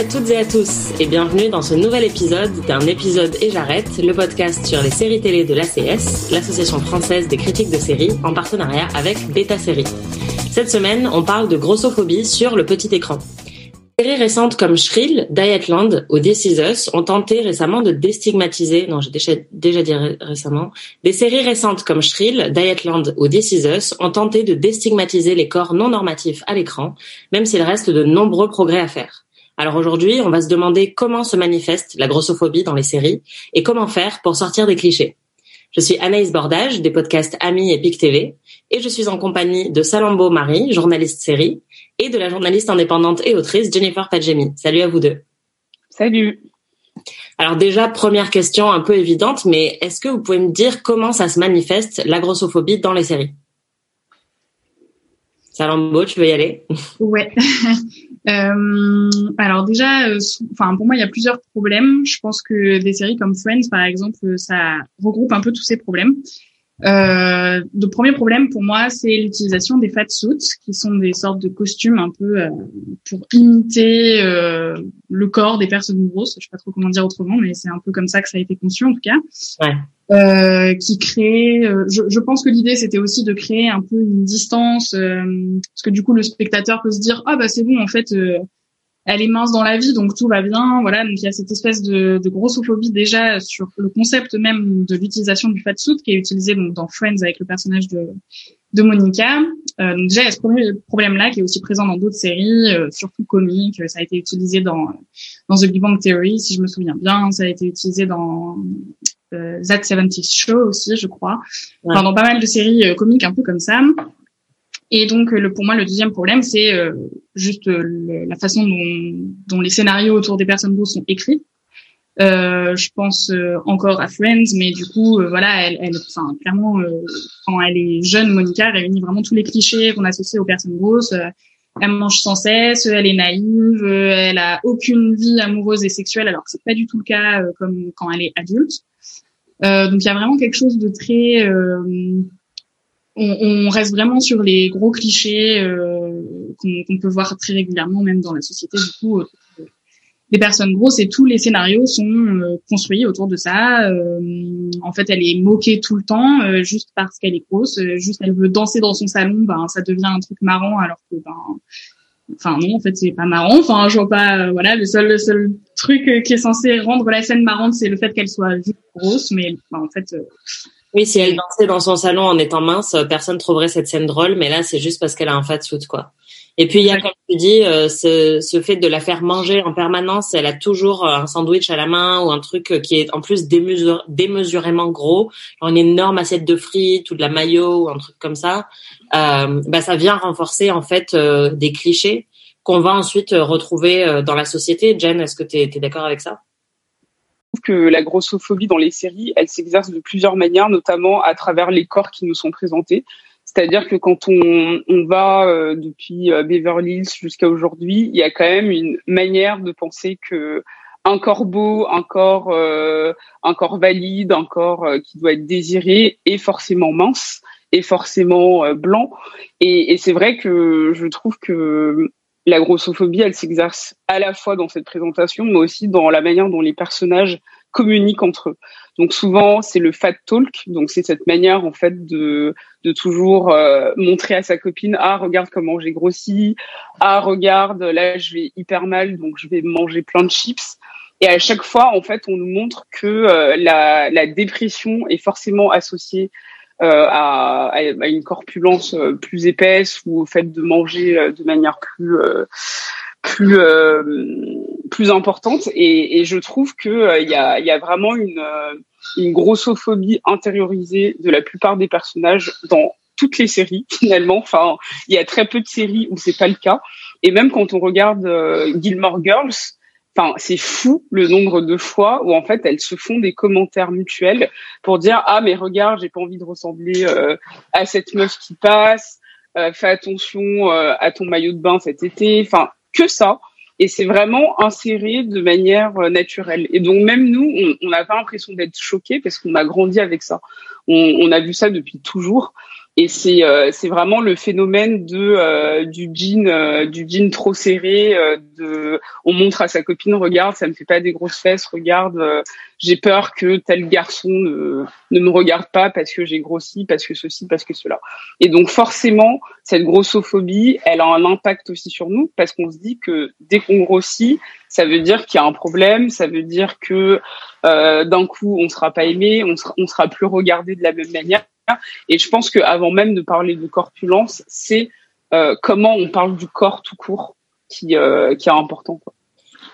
À toutes et à tous et bienvenue dans ce nouvel épisode d'un épisode et j'arrête, le podcast sur les séries télé de l'ACS, l'association française des critiques de séries en partenariat avec Beta Série. Cette semaine, on parle de grossophobie sur le petit écran. Séries récentes comme Shrill, Dietland ou This Is Us ont tenté récemment de déstigmatiser, non j'ai déjà, déjà dit ré- récemment, des séries récentes comme Shrill, Dietland ou This Is Us ont tenté de déstigmatiser les corps non normatifs à l'écran, même s'il reste de nombreux progrès à faire. Alors aujourd'hui, on va se demander comment se manifeste la grossophobie dans les séries et comment faire pour sortir des clichés. Je suis Anaïs Bordage des podcasts Ami et Pic TV et je suis en compagnie de Salambo Marie, journaliste série, et de la journaliste indépendante et autrice Jennifer Padjemi. Salut à vous deux. Salut. Alors déjà, première question un peu évidente, mais est-ce que vous pouvez me dire comment ça se manifeste la grossophobie dans les séries? Salambo, tu veux y aller? Ouais. Euh, alors déjà, euh, enfin pour moi, il y a plusieurs problèmes. Je pense que des séries comme Friends, par exemple, euh, ça regroupe un peu tous ces problèmes. Euh, le premier problème pour moi, c'est l'utilisation des fat suits, qui sont des sortes de costumes un peu euh, pour imiter euh, le corps des personnes grosses. Je sais pas trop comment dire autrement, mais c'est un peu comme ça que ça a été conçu en tout cas. Ouais. Euh, qui crée. euh, je, je pense que l'idée c'était aussi de créer un peu une distance, euh, parce que du coup le spectateur peut se dire ah bah c'est bon en fait. Elle est mince dans la vie, donc tout va bien. Voilà, donc il y a cette espèce de, de grossophobie déjà sur le concept même de l'utilisation du fat suit qui est utilisé donc dans Friends avec le personnage de, de Monica. Euh, donc déjà il y a ce premier problème-là qui est aussi présent dans d'autres séries, euh, surtout comiques. Ça a été utilisé dans dans The Big Bang Theory, si je me souviens bien. Ça a été utilisé dans euh, That 70 Show aussi, je crois. Enfin, dans pas mal de séries euh, comiques un peu comme ça. Et donc, euh, le, pour moi, le deuxième problème, c'est euh, juste euh, le- la façon dont, dont les scénarios autour des personnes grosses sont écrits. Euh, je pense euh, encore à Friends, mais du coup, euh, voilà, elle, elle, enfin, clairement, quand elle est jeune, Monica réunit vraiment tous les clichés qu'on associe aux personnes grosses. Elle mange sans cesse, elle est naïve, elle a aucune vie amoureuse et sexuelle, alors que c'est pas du tout le cas comme quand elle est adulte. Donc il y a vraiment quelque chose de très on, on reste vraiment sur les gros clichés euh, qu'on peut voir très régulièrement même dans la société. Du coup euh, des personnes grosses et tous les scénarios sont euh, construits autour de ça. Euh, en fait elle est moquée tout le temps euh, juste parce qu'elle est grosse. Euh, juste elle veut danser dans son salon ben ça devient un truc marrant alors que ben enfin non en fait c'est pas marrant. Enfin je vois pas voilà le seul le seul truc qui est censé rendre la scène marrante c'est le fait qu'elle soit grosse mais ben, en fait Oui, si elle dansait dans son salon en étant mince, euh, personne trouverait cette scène drôle, mais là, c'est juste parce qu'elle a un fat suit, quoi. Et puis, il y a, comme tu dis, euh, ce, ce fait de la faire manger en permanence. Elle a toujours euh, un sandwich à la main ou un truc euh, qui est en plus démesurément gros, une énorme assiette de frites ou de la mayo ou un truc comme ça. Euh, bah, ça vient renforcer, en fait, euh, des clichés qu'on va ensuite retrouver dans la société. Jen, est-ce que tu es, d'accord avec ça? Que la grossophobie dans les séries, elle s'exerce de plusieurs manières, notamment à travers les corps qui nous sont présentés. C'est-à-dire que quand on, on va euh, depuis euh, Beverly Hills jusqu'à aujourd'hui, il y a quand même une manière de penser que un corps beau, un corps, euh, un corps valide, un corps euh, qui doit être désiré est forcément mince, est forcément euh, blanc. Et, et c'est vrai que je trouve que la grossophobie, elle s'exerce à la fois dans cette présentation, mais aussi dans la manière dont les personnages communiquent entre eux. Donc souvent, c'est le fat talk, donc c'est cette manière en fait de de toujours euh, montrer à sa copine ah regarde comment j'ai grossi, ah regarde là je vais hyper mal donc je vais manger plein de chips. Et à chaque fois, en fait, on nous montre que euh, la, la dépression est forcément associée à, à, une corpulence euh, plus épaisse ou au fait de manger euh, de manière plus euh, plus euh, plus importante. Et, et je trouve que il y, a, y a vraiment une euh, une grossophobie intériorisée de la plupart des personnages dans toutes les séries finalement. Enfin il y a très peu de séries où c'est pas le cas. Et même quand on regarde euh, Gilmore Girls Enfin, c'est fou le nombre de fois où en fait elles se font des commentaires mutuels pour dire ah mais regarde j'ai pas envie de ressembler euh, à cette meuf qui passe, euh, fais attention euh, à ton maillot de bain cet été, enfin que ça. Et c'est vraiment inséré de manière naturelle. Et donc même nous, on n'a pas l'impression d'être choqués parce qu'on a grandi avec ça. On, on, a vu ça depuis toujours. Et c'est euh, c'est vraiment le phénomène de euh, du jean euh, du jean trop serré. de on montre à sa copine regarde ça me fait pas des grosses fesses regarde j'ai peur que tel garçon ne, ne me regarde pas parce que j'ai grossi parce que ceci parce que cela. Et donc forcément cette grossophobie elle a un impact aussi sur nous parce qu'on se dit que dès qu'on grossit ça veut dire qu'il y a un problème ça veut dire que d'un coup on sera pas aimé on sera on sera plus regardé de la même manière et je pense qu'avant même de parler de corpulence, c'est euh, comment on parle du corps tout court qui, euh, qui est important.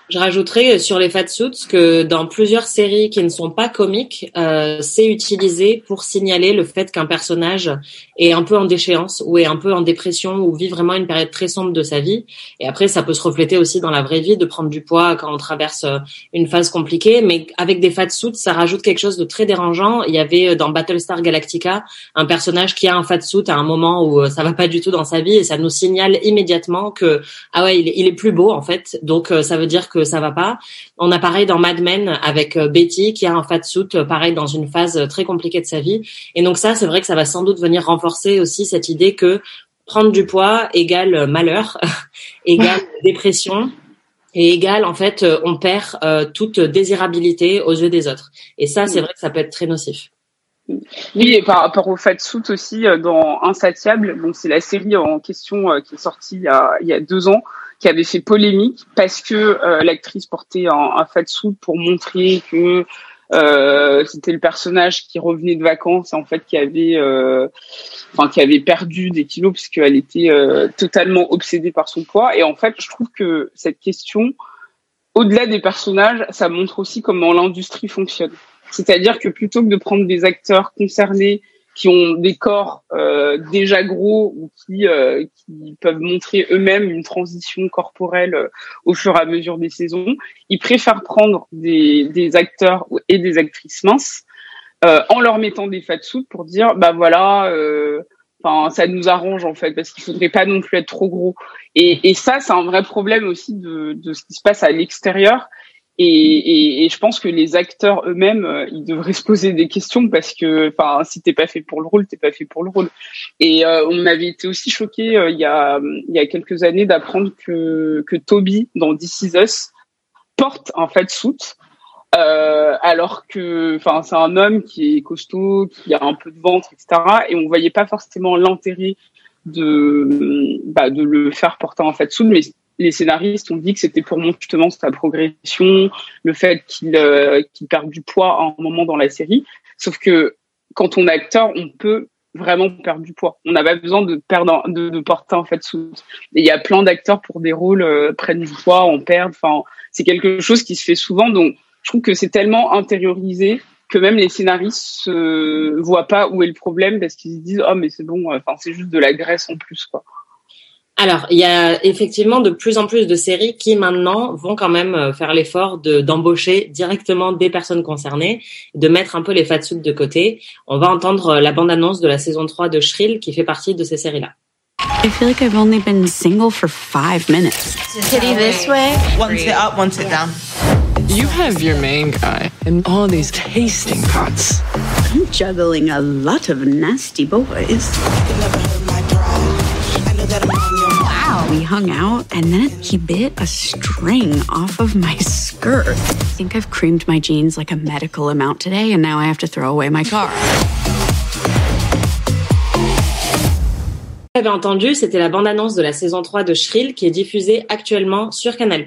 Je rajouterais sur les fatsuits que dans plusieurs séries qui ne sont pas comiques, euh, c'est utilisé pour signaler le fait qu'un personnage est un peu en déchéance ou est un peu en dépression ou vit vraiment une période très sombre de sa vie. Et après, ça peut se refléter aussi dans la vraie vie de prendre du poids quand on traverse euh, une phase compliquée. Mais avec des fatsuits, ça rajoute quelque chose de très dérangeant. Il y avait euh, dans Battlestar Galactica un personnage qui a un fatsuit à un moment où euh, ça va pas du tout dans sa vie et ça nous signale immédiatement que ah ouais, est, il est plus beau en fait. Donc ça veut dire que ça va pas. On a pareil dans Mad Men avec euh, Betty qui a un fat suit euh, pareil dans une phase euh, très compliquée de sa vie. Et donc ça, c'est vrai que ça va sans doute venir renforcer aussi cette idée que prendre du poids égale malheur, égale dépression et égale en fait on perd toute désirabilité aux yeux des autres. Et ça, c'est vrai que ça peut être très nocif. Oui, et par rapport au fat suit aussi, dans Insatiable, donc c'est la série en question qui est sortie il y a, il y a deux ans, qui avait fait polémique parce que euh, l'actrice portait un, un fatsuit pour montrer que euh, c'était le personnage qui revenait de vacances en fait qui avait euh, enfin qui avait perdu des kilos puisqu'elle était euh, totalement obsédée par son poids. Et en fait je trouve que cette question au-delà des personnages ça montre aussi comment l'industrie fonctionne. C'est-à-dire que plutôt que de prendre des acteurs concernés qui ont des corps euh, déjà gros ou qui, euh, qui peuvent montrer eux-mêmes une transition corporelle euh, au fur et à mesure des saisons. Ils préfèrent prendre des, des acteurs et des actrices minces euh, en leur mettant des fatsuits pour dire bah voilà, enfin ça nous arrange en fait parce qu'il faudrait pas non plus être trop gros. Et, et ça c'est un vrai problème aussi de, de ce qui se passe à l'extérieur et, et, et, je pense que les acteurs eux-mêmes, euh, ils devraient se poser des questions parce que, enfin, si t'es pas fait pour le rôle, t'es pas fait pour le rôle. Et euh, on avait été aussi choqués euh, il y a il y a quelques années d'apprendre que que Toby dans This Is Us porte un fait soute. alors que, enfin, c'est un homme qui est costaud, qui a un peu de ventre, etc. Et on voyait pas forcément l'intérêt de bah, de le faire porter en fait mais les scénaristes ont dit que c'était pour montrer justement sa progression, le fait qu'il euh, qu'il perd du poids à un moment dans la série. Sauf que quand on est acteur, on peut vraiment perdre du poids. On n'a pas besoin de perdre, de, de porter en fait sous. Il y a plein d'acteurs pour des rôles euh, prennent du poids, en perdent. Enfin, c'est quelque chose qui se fait souvent. Donc, je trouve que c'est tellement intériorisé que même les scénaristes ne voient pas où est le problème parce qu'ils se disent oh mais c'est bon, enfin c'est juste de la graisse en plus quoi. Alors, il y a effectivement de plus en plus de séries qui maintenant vont quand même euh, faire l'effort de d'embaucher directement des personnes concernées, de mettre un peu les fatsuits de côté. On va entendre euh, la bande-annonce de la saison 3 de Shrill qui fait partie de ces séries-là. I feel like I've only been single for five minutes. Kitty this way. Sit up, sit down. You have your main guy and all these tasting pots. I'm juggling a lot of nasty boys. We hung out, and then he bit a string off of my skirt. I think I've creamed my jeans like a medical amount today, and now I have to throw away my car. Avez entendu, c'était la bande-annonce de la saison 3 de Shrill qui est diffusée actuellement sur Canal+.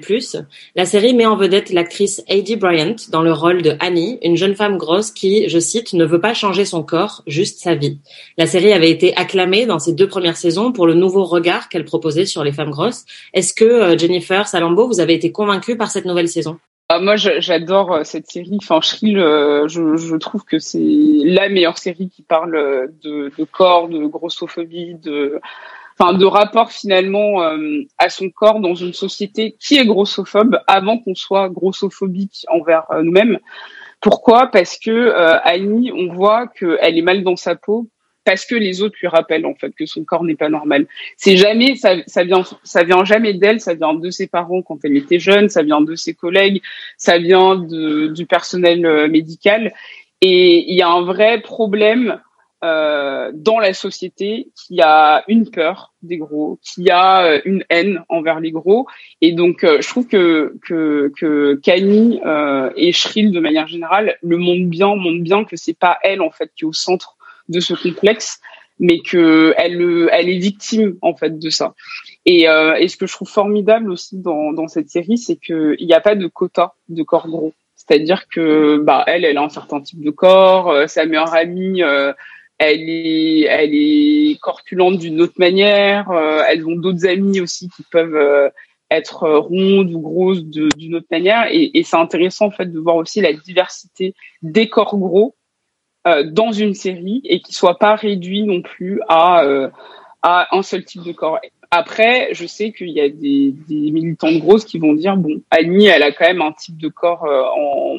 La série met en vedette l'actrice Heidi Bryant dans le rôle de Annie, une jeune femme grosse qui, je cite, ne veut pas changer son corps, juste sa vie. La série avait été acclamée dans ses deux premières saisons pour le nouveau regard qu'elle proposait sur les femmes grosses. Est-ce que euh, Jennifer Salambo, vous avez été convaincue par cette nouvelle saison? Ah, moi, j'adore euh, cette série. Enfin, Shrill, euh, je, je trouve que c'est la meilleure série qui parle de, de corps, de grossophobie, de enfin de rapport finalement euh, à son corps dans une société qui est grossophobe avant qu'on soit grossophobique envers euh, nous-mêmes. Pourquoi? Parce que euh, Annie, on voit qu'elle est mal dans sa peau parce que les autres lui rappellent en fait que son corps n'est pas normal. C'est jamais ça, ça vient ça vient jamais d'elle, ça vient de ses parents quand elle était jeune, ça vient de ses collègues, ça vient de, du personnel médical et il y a un vrai problème euh, dans la société qui a une peur des gros, qui a euh, une haine envers les gros. Et donc, euh, je trouve que que que Kanye euh, et Shrill, de manière générale, le montrent bien, montrent bien que c'est pas elle en fait qui est au centre de ce complexe, mais que elle elle est victime en fait de ça. Et, et ce que je trouve formidable aussi dans dans cette série, c'est que il n'y a pas de quota de corps gros. C'est-à-dire que bah elle, elle a un certain type de corps, sa meilleure amie elle est, elle est corpulente d'une autre manière. Euh, elles ont d'autres amis aussi qui peuvent euh, être rondes ou grosses d'une autre manière. Et, et c'est intéressant en fait de voir aussi la diversité des corps gros euh, dans une série et qui soit pas réduit non plus à à un seul type de corps. Après, je sais qu'il y a des, des militantes grosses qui vont dire bon, Annie, elle a quand même un type de corps en,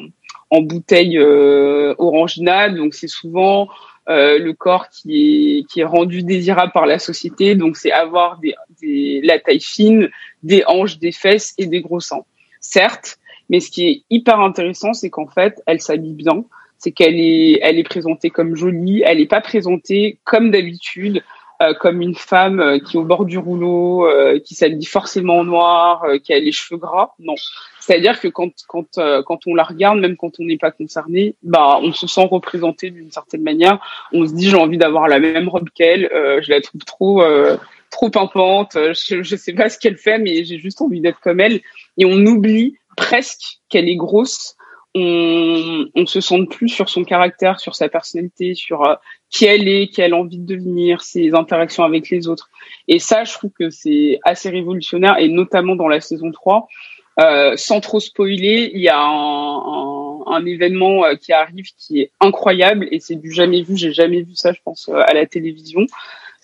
en bouteille euh, oranginale, donc c'est souvent euh, le corps qui est qui est rendu désirable par la société. Donc c'est avoir des, des, la taille fine, des hanches, des fesses et des gros seins. Certes, mais ce qui est hyper intéressant, c'est qu'en fait, elle s'habille bien. C'est qu'elle est elle est présentée comme jolie. Elle n'est pas présentée comme d'habitude. Euh, comme une femme euh, qui est au bord du rouleau, euh, qui s'habille forcément en noir, qui a les cheveux gras. Non, c'est-à-dire que quand quand quand on la regarde, même quand on n'est pas concerné, bah on se sent représenté d'une certaine manière. On se dit j'ai envie d'avoir la même robe qu'elle. je la trouve trop trop pimpante. Je je sais pas ce qu'elle fait, mais j'ai juste envie d'être comme elle. Et on oublie presque qu'elle est grosse on, on se sent plus sur son caractère, sur sa personnalité, sur euh, qui elle est, qui elle a envie de devenir, ses interactions avec les autres. Et ça, je trouve que c'est assez révolutionnaire, et notamment dans la saison 3. Euh, sans trop spoiler, il y a un, un, un événement euh, qui arrive qui est incroyable et c'est du jamais vu. J'ai jamais vu ça, je pense, euh, à la télévision.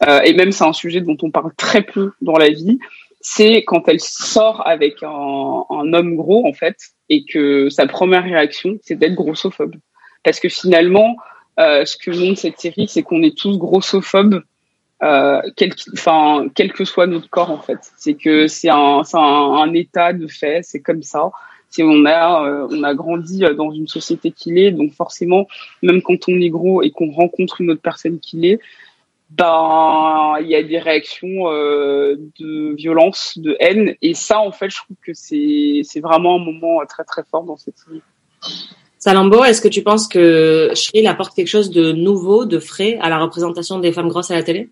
Euh, et même c'est un sujet dont on parle très peu dans la vie. C'est quand elle sort avec un, un homme gros en fait et que sa première réaction, c'est d'être grossophobe. Parce que finalement, euh, ce que montre cette série, c'est qu'on est tous grossophobes, euh, quel, enfin, quel que soit notre corps en fait. C'est que c'est un, un, un, état de fait, c'est comme ça. C'est on a, euh, on a grandi dans une société qu'il est, donc forcément, même quand on est gros et qu'on rencontre une autre personne qui l'est, ben il y a des réactions euh, de violence, de haine, et ça en fait je trouve que c'est c'est vraiment un moment très très fort dans cette série. Salambo, est-ce que tu penses que Shrill apporte quelque chose de nouveau, de frais à la représentation des femmes grosses à la télé?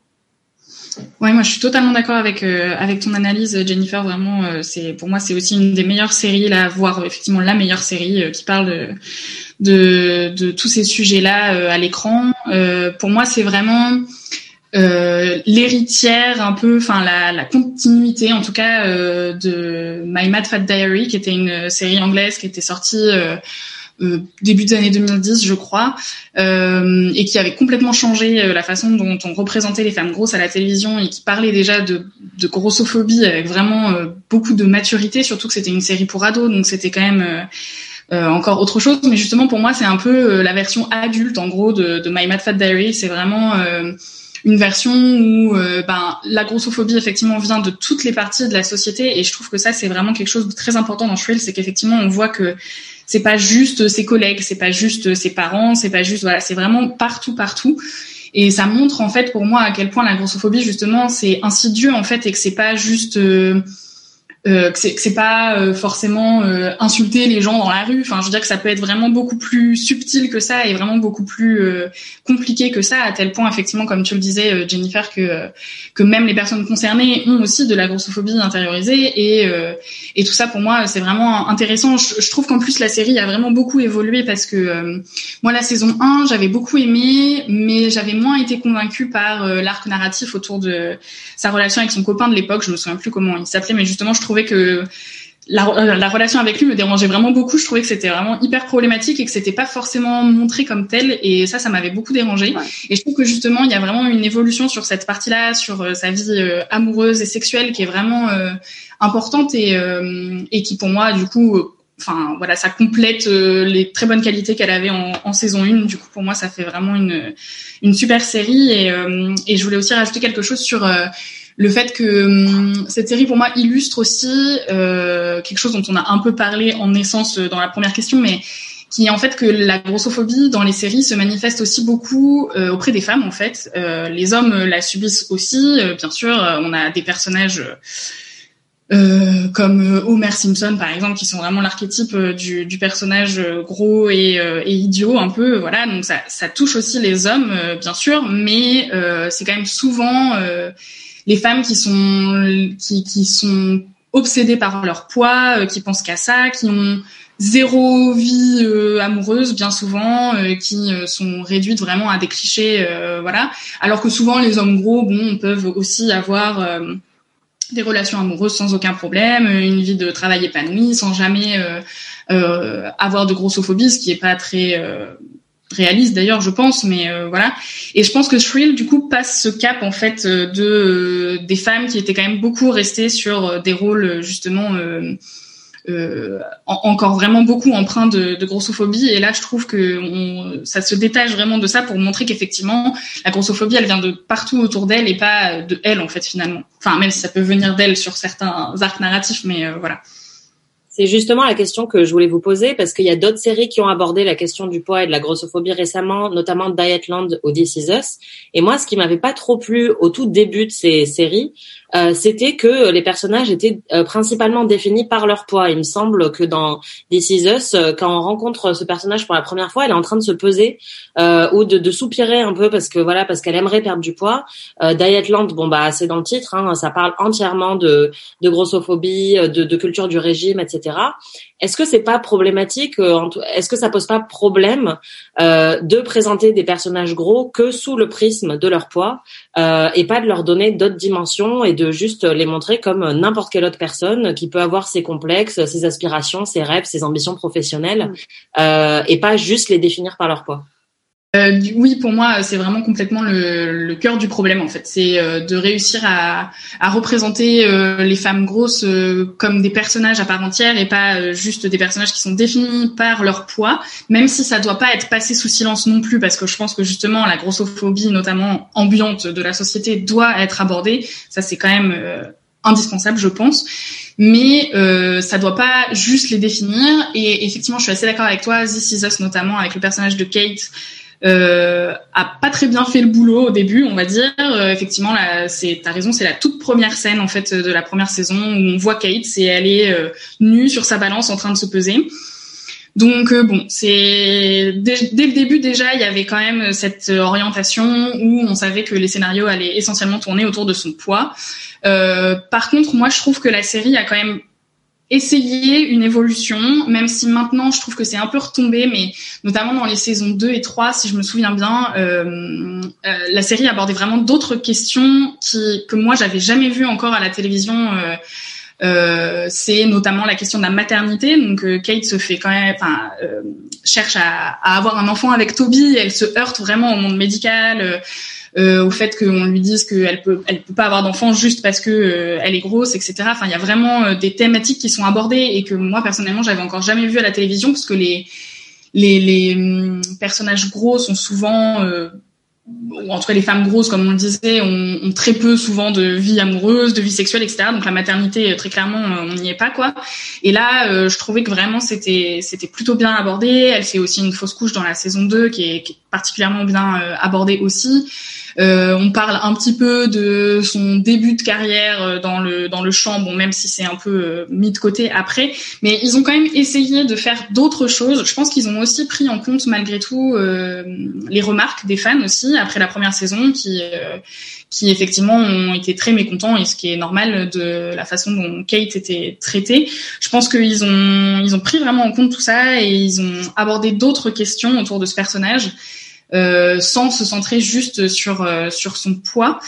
Ouais, moi je suis totalement d'accord avec euh, avec ton analyse, Jennifer. Vraiment, euh, c'est pour moi c'est aussi une des meilleures séries là, voire effectivement la meilleure série euh, qui parle de, de, de tous ces sujets-là à l'écran. pour moi, c'est vraiment euh, l'héritière un peu, enfin la, la, continuité en tout cas euh, de My Mad Fat Diary, qui était une série anglaise qui était sortie euh, euh début des années 2010, je crois, euh, et qui avait complètement changé la façon dont on représentait les femmes grosses à la télévision et qui parlait déjà de, de grossophobie avec vraiment beaucoup de maturité, surtout que c'était une série pour ados, donc c'était quand même euh, encore autre chose. Mais justement, pour moi, c'est un peu la version adulte, en gros, de, de My Mad Fat Diary. C'est vraiment une version où euh, ben, la grossophobie effectivement vient de toutes les parties de la société et je trouve que ça c'est vraiment quelque chose de très important dans Shrill, c'est qu'effectivement on voit que c'est pas juste ses collègues, c'est pas juste ses parents, c'est pas juste voilà, c'est vraiment partout partout. Et ça montre en fait pour moi à quel point la grossophobie justement c'est insidieux en fait et que c'est pas juste euh, euh, que c'est pas euh, forcément euh, insulter les gens dans la rue. Enfin, je veux dire que ça peut être vraiment beaucoup plus subtil que ça et vraiment beaucoup plus euh, compliqué que ça, à tel point, effectivement, comme tu le disais, Jennifer, que que même les personnes concernées ont aussi de la grossophobie intériorisée et et tout ça pour moi c'est vraiment intéressant. Je, je trouve qu'en plus la série a vraiment beaucoup évolué parce que moi la saison 1 j'avais beaucoup aimé, mais j'avais moins été convaincue par l'arc narratif autour de sa relation avec son copain de l'époque. Je me souviens plus comment il s'appelait, mais justement je trouve que la, euh, la, relation avec lui me dérangeait vraiment beaucoup. Je trouvais que c'était vraiment hyper problématique et que c'était pas forcément montré comme tel. Et ça, ça m'avait beaucoup dérangé. Et je trouve que justement, il y a vraiment une évolution sur cette partie-là, sur euh, sa vie euh, amoureuse et sexuelle, qui est vraiment importante et, et qui, pour moi, du coup, enfin voilà, ça complète les très bonnes qualités qu'elle avait en, en, saison 1. Du coup, pour moi, ça fait vraiment une une super série. Et, et je voulais aussi rajouter quelque chose sur le fait que hum, cette série pour moi illustre aussi euh, quelque chose dont on a un peu parlé en essence euh, dans la première question, mais qui est en fait que la grossophobie dans les séries se manifeste aussi beaucoup euh, auprès des femmes en fait. Les hommes la subissent aussi, bien sûr. on a des personnages comme Homer Simpson par exemple qui sont vraiment l'archétype du, personnage gros et, idiot un peu. Voilà, donc ça touche aussi les hommes bien sûr, mais c'est quand même souvent les femmes qui sont qui, qui sont obsédées par leur poids, euh, qui pensent qu'à ça, qui ont zéro vie euh, amoureuse bien souvent, euh, qui sont réduites vraiment à des clichés, voilà. Alors que souvent les hommes gros, bon, peuvent aussi avoir des relations amoureuses sans aucun problème, une vie de travail épanouie, sans jamais avoir de grossophobie, ce qui est pas très réaliste d'ailleurs je pense mais euh, voilà. Et je pense que Shrill du coup passe ce cap en fait euh, de euh, des femmes qui étaient quand même beaucoup restées sur des rôles justement encore vraiment beaucoup empreints de, grossophobie. Et là je trouve que ça se détache vraiment de ça pour montrer qu'effectivement la grossophobie elle vient de partout autour d'elle et pas de elle en fait finalement. Enfin même si ça peut venir d'elle sur certains arcs narratifs mais voilà c'est justement la question que je voulais vous poser parce qu'il y a d'autres séries qui ont abordé la question du poids et de la grossophobie récemment, notamment Dietland ou This Is Us. Et moi, ce qui m'avait pas trop plu au tout début de ces séries, euh, c'était que les personnages étaient euh, principalement définis par leur poids. Il me semble que dans This Is Us, euh, quand on rencontre ce personnage pour la première fois, elle est en train de se peser ou de, de, soupirer un peu parce que voilà, parce qu'elle aimerait perdre du poids. Dietland, bon bah c'est dans le titre, hein, ça parle entièrement de, de grossophobie, de, de culture du régime, etc. Est-ce que c'est pas problématique Est-ce que ça pose pas problème de présenter des personnages gros que sous le prisme de leur poids et pas de leur donner d'autres dimensions et de juste les montrer comme n'importe quelle autre personne qui peut avoir ses complexes, ses aspirations, ses rêves, ses ambitions professionnelles, mm. euh, et pas juste les définir par leur poids? Euh, oui, pour moi, c'est vraiment complètement le, le, cœur du problème en fait. C'est euh, de réussir à, à représenter euh, les femmes grosses euh, comme des personnages à part entière et pas euh, juste des personnages qui sont définis par leur poids, même si ça doit pas être passé sous silence non plus, parce que je pense que justement la grossophobie, notamment ambiante de la société, doit être abordée. Ça, c'est quand même indispensable, je pense. Mais euh, ça doit pas juste les définir. Et effectivement, je suis assez d'accord avec toi, This Is Us notamment, avec le personnage de Kate, euh, a pas très bien fait le boulot au début, on va dire. Euh, effectivement, là, c'est t'as raison, c'est la toute première scène en fait de la première saison où on voit Kate, c'est elle est euh, nue sur sa balance en train de se peser. Donc euh, bon, c'est dès, dès, le début déjà, il y avait quand même cette orientation où on savait que les scénarios allaient essentiellement tourner autour de son poids. par contre, moi, je trouve que la série a quand même essayer une évolution, même si maintenant je trouve que c'est un peu retombé, mais notamment dans les saisons 2 et 3, si je me souviens bien, euh, euh, la série abordait vraiment d'autres questions que moi j'avais jamais vues encore à la télévision. Euh, c'est notamment la question de la maternité. Donc Kate se fait quand même, cherche à, avoir un enfant avec Toby. Elle se heurte vraiment au monde médical au fait qu'on lui dise qu'elle peut, elle peut pas avoir d'enfant juste parce que euh, elle est grosse, etc. Enfin, il y a vraiment euh, des thématiques qui sont abordées et que moi personnellement j'avais encore jamais vu à la télévision parce que les les, les hum, personnages gros sont souvent ou en tout cas les femmes grosses, comme on le disait, ont, ont, très peu souvent de vie amoureuse, de vie sexuelle, etc. Donc la maternité, très clairement, on n'y est pas quoi. Et là, euh, je trouvais que vraiment c'était c'était plutôt bien abordé. Elle fait aussi une fausse couche dans la saison 2 qui est, qui est particulièrement bien euh, abordée aussi. Euh, on parle un petit peu de son début de carrière euh, dans le dans le chant, bon même si c'est un peu euh, mis de côté après, mais ils ont quand même essayé de faire d'autres choses. Je pense qu'ils ont aussi pris en compte malgré tout euh, les remarques des fans aussi après la première saison qui qui effectivement ont été très mécontents et ce qui est normal de la façon dont Kate était traitée. Je pense qu'ils ont ils ont pris vraiment en compte tout ça et ils ont abordé d'autres questions autour de ce personnage euh, sans se centrer juste sur euh, sur son poids.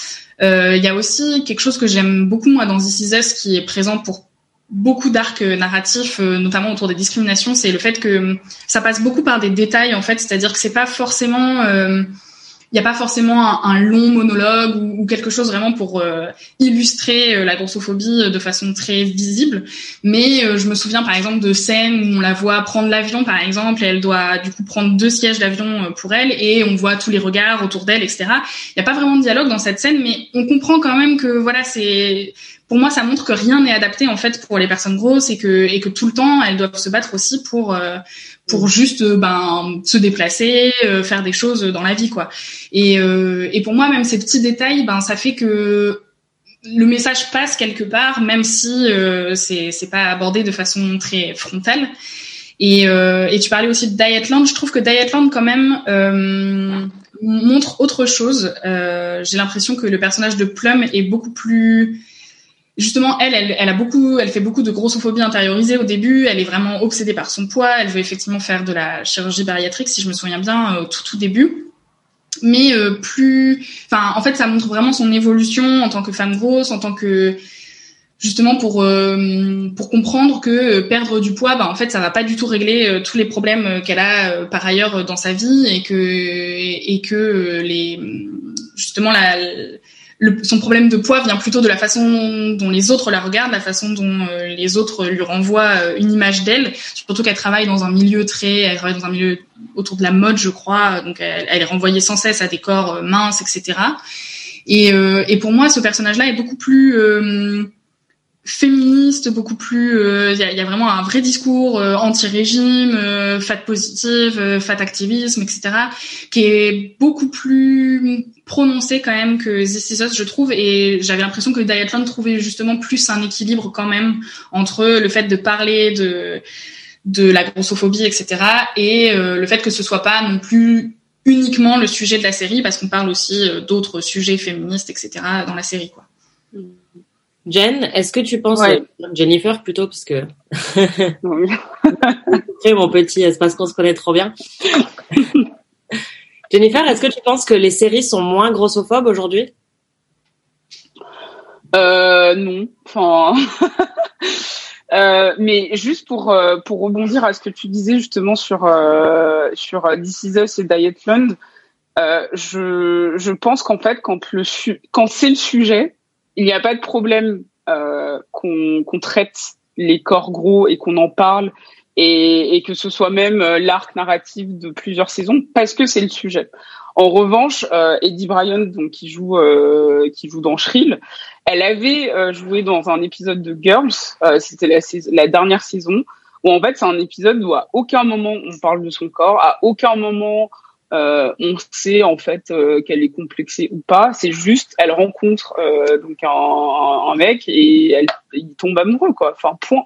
Euh, il y a aussi quelque chose que j'aime beaucoup moi dans This Is Us qui est présent pour beaucoup d'arcs narratifs, notamment autour des discriminations, c'est le fait que ça passe beaucoup par des détails en fait, c'est-à-dire que c'est pas forcément il n'y a pas forcément un, long monologue ou, quelque chose vraiment pour euh, illustrer euh, la grossophobie euh, de façon très visible. Mais je me souviens par exemple de scènes où on la voit prendre l'avion par exemple, et elle doit du coup prendre deux sièges d'avion pour elle, et on voit tous les regards autour d'elle, etc. Il n'y a pas vraiment de dialogue dans cette scène, mais on comprend quand même que voilà, c'est pour moi, ça montre que rien n'est adapté en fait pour les personnes grosses et que et que tout le temps elles doivent se battre aussi pour pour juste euh, ben se déplacer, euh, faire des choses dans la vie quoi. Et, euh, et pour moi même ces petits détails, ben ça fait que le message passe quelque part, même si euh, c'est c'est pas abordé de façon très frontale. Et, et tu parlais aussi de Dietland. Je trouve que Dietland quand même montre autre chose. J'ai l'impression que le personnage de Plum est beaucoup plus justement, elle, elle, a beaucoup, elle fait beaucoup de grossophobie intériorisée au début. Elle est vraiment obsédée par son poids. Elle veut effectivement faire de la chirurgie bariatrique, si je me souviens bien, euh, au tout tout début. Mais euh, plus, en fait, ça montre vraiment son évolution en tant que femme grosse, en tant que justement pour euh, comprendre que perdre du poids, bah, en fait, ça va pas du tout régler tous les problèmes qu'elle a par ailleurs dans sa vie et que et que les justement la son problème de poids vient plutôt de la façon dont les autres la regardent, la façon dont euh, les autres lui renvoient euh, une image d'elle. Surtout qu'elle travaille dans un milieu très, elle travaille dans un milieu autour de la mode, je crois. Donc elle, est renvoyée sans cesse à des corps euh, minces, etc. Et, pour moi, ce personnage-là est beaucoup plus féministe, beaucoup plus. Il y, a, vraiment un vrai discours anti-régime, fat positive, fat activisme, etc., qui est beaucoup plus prononcé quand même que This Is Us, je trouve, et j'avais l'impression que Dietland trouvait justement plus un équilibre quand même entre le fait de parler de de la grossophobie, etc., et euh, le fait que ce soit pas non plus uniquement le sujet de la série, parce qu'on parle aussi euh, d'autres sujets féministes, etc., dans la série, quoi. Jen, est-ce que tu penses Jennifer plutôt parce que oui. mon petit, c'est parce qu'on se connaît trop bien. Jennifer, est-ce que tu penses que les séries sont moins grossophobes aujourd'hui? Euh, Non. Enfin. Euh, mais juste pour euh, pour rebondir à ce que tu disais justement sur sur This et Dietland, je pense qu'en fait quand le quand c'est le sujet, il n'y a pas de problème qu'on qu'on traite les corps gros et qu'on en parle et, et, que ce soit même euh, l'arc narratif de plusieurs saisons parce que c'est le sujet. En revanche, euh, Eddie Bryan, donc qui joue euh, qui joue dans Shrill, elle avait euh, joué dans un épisode de Girls, euh, c'était la, la, dernière saison, où en fait c'est un épisode où à aucun moment on parle de son corps, à aucun moment euh, on sait en fait euh, qu'elle est complexée ou pas. C'est juste, elle rencontre euh, donc un, un, mec et elle, il tombe amoureux quoi. Enfin point.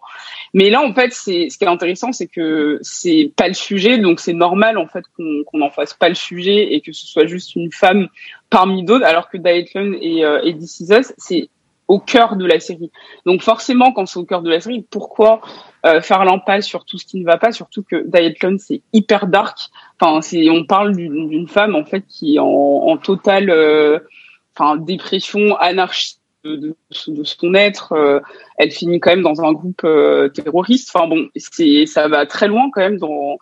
Mais là en fait, c'est ce qui est intéressant, c'est que c'est pas le sujet, donc c'est normal en fait qu'on qu'on en fasse pas le sujet et que ce soit juste une femme parmi d'autres, alors que Dietland et, euh, et This Is Us, c'est au cœur de la série. Donc forcément, quand c'est au cœur de la série, pourquoi euh, faire l'impasse sur tout ce qui ne va pas, surtout que Dietland c'est hyper dark. Enfin, c'est on parle d'une femme en fait qui est en, en totale, euh, enfin dépression, anarchie de, de, de son être. Euh, elle finit quand même dans un groupe euh, terroriste. Enfin bon, c'est ça va très loin quand même dans